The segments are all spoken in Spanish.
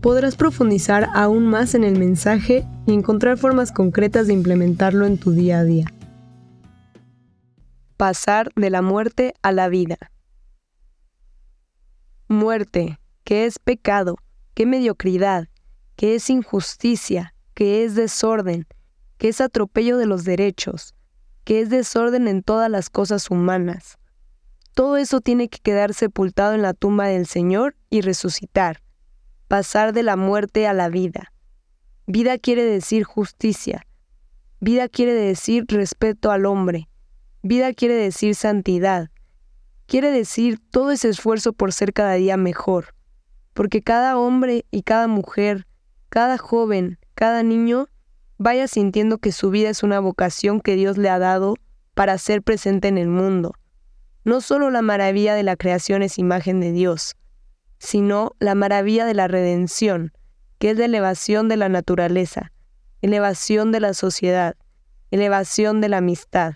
podrás profundizar aún más en el mensaje y encontrar formas concretas de implementarlo en tu día a día. Pasar de la muerte a la vida. Muerte, ¿qué es pecado? ¿Qué mediocridad? ¿Qué es injusticia? que es desorden, que es atropello de los derechos, que es desorden en todas las cosas humanas. Todo eso tiene que quedar sepultado en la tumba del Señor y resucitar, pasar de la muerte a la vida. Vida quiere decir justicia, vida quiere decir respeto al hombre, vida quiere decir santidad, quiere decir todo ese esfuerzo por ser cada día mejor, porque cada hombre y cada mujer, cada joven, cada niño vaya sintiendo que su vida es una vocación que Dios le ha dado para ser presente en el mundo. No solo la maravilla de la creación es imagen de Dios, sino la maravilla de la redención, que es la elevación de la naturaleza, elevación de la sociedad, elevación de la amistad.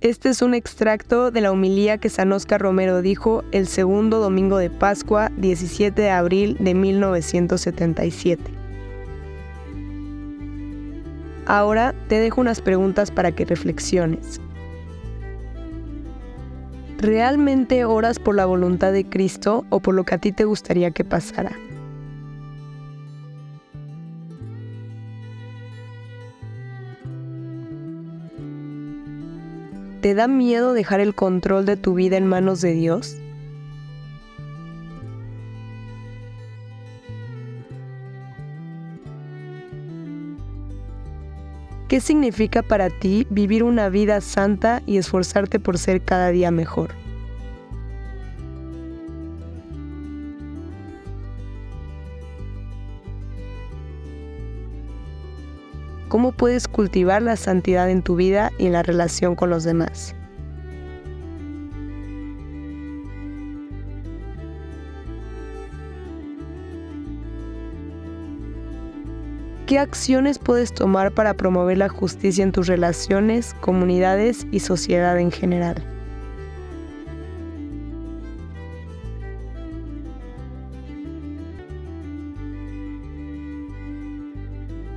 Este es un extracto de la humilía que San Oscar Romero dijo el segundo domingo de Pascua, 17 de abril de 1977. Ahora te dejo unas preguntas para que reflexiones. ¿Realmente oras por la voluntad de Cristo o por lo que a ti te gustaría que pasara? ¿Te da miedo dejar el control de tu vida en manos de Dios? ¿Qué significa para ti vivir una vida santa y esforzarte por ser cada día mejor? Cómo puedes cultivar la santidad en tu vida y en la relación con los demás. ¿Qué acciones puedes tomar para promover la justicia en tus relaciones, comunidades y sociedad en general?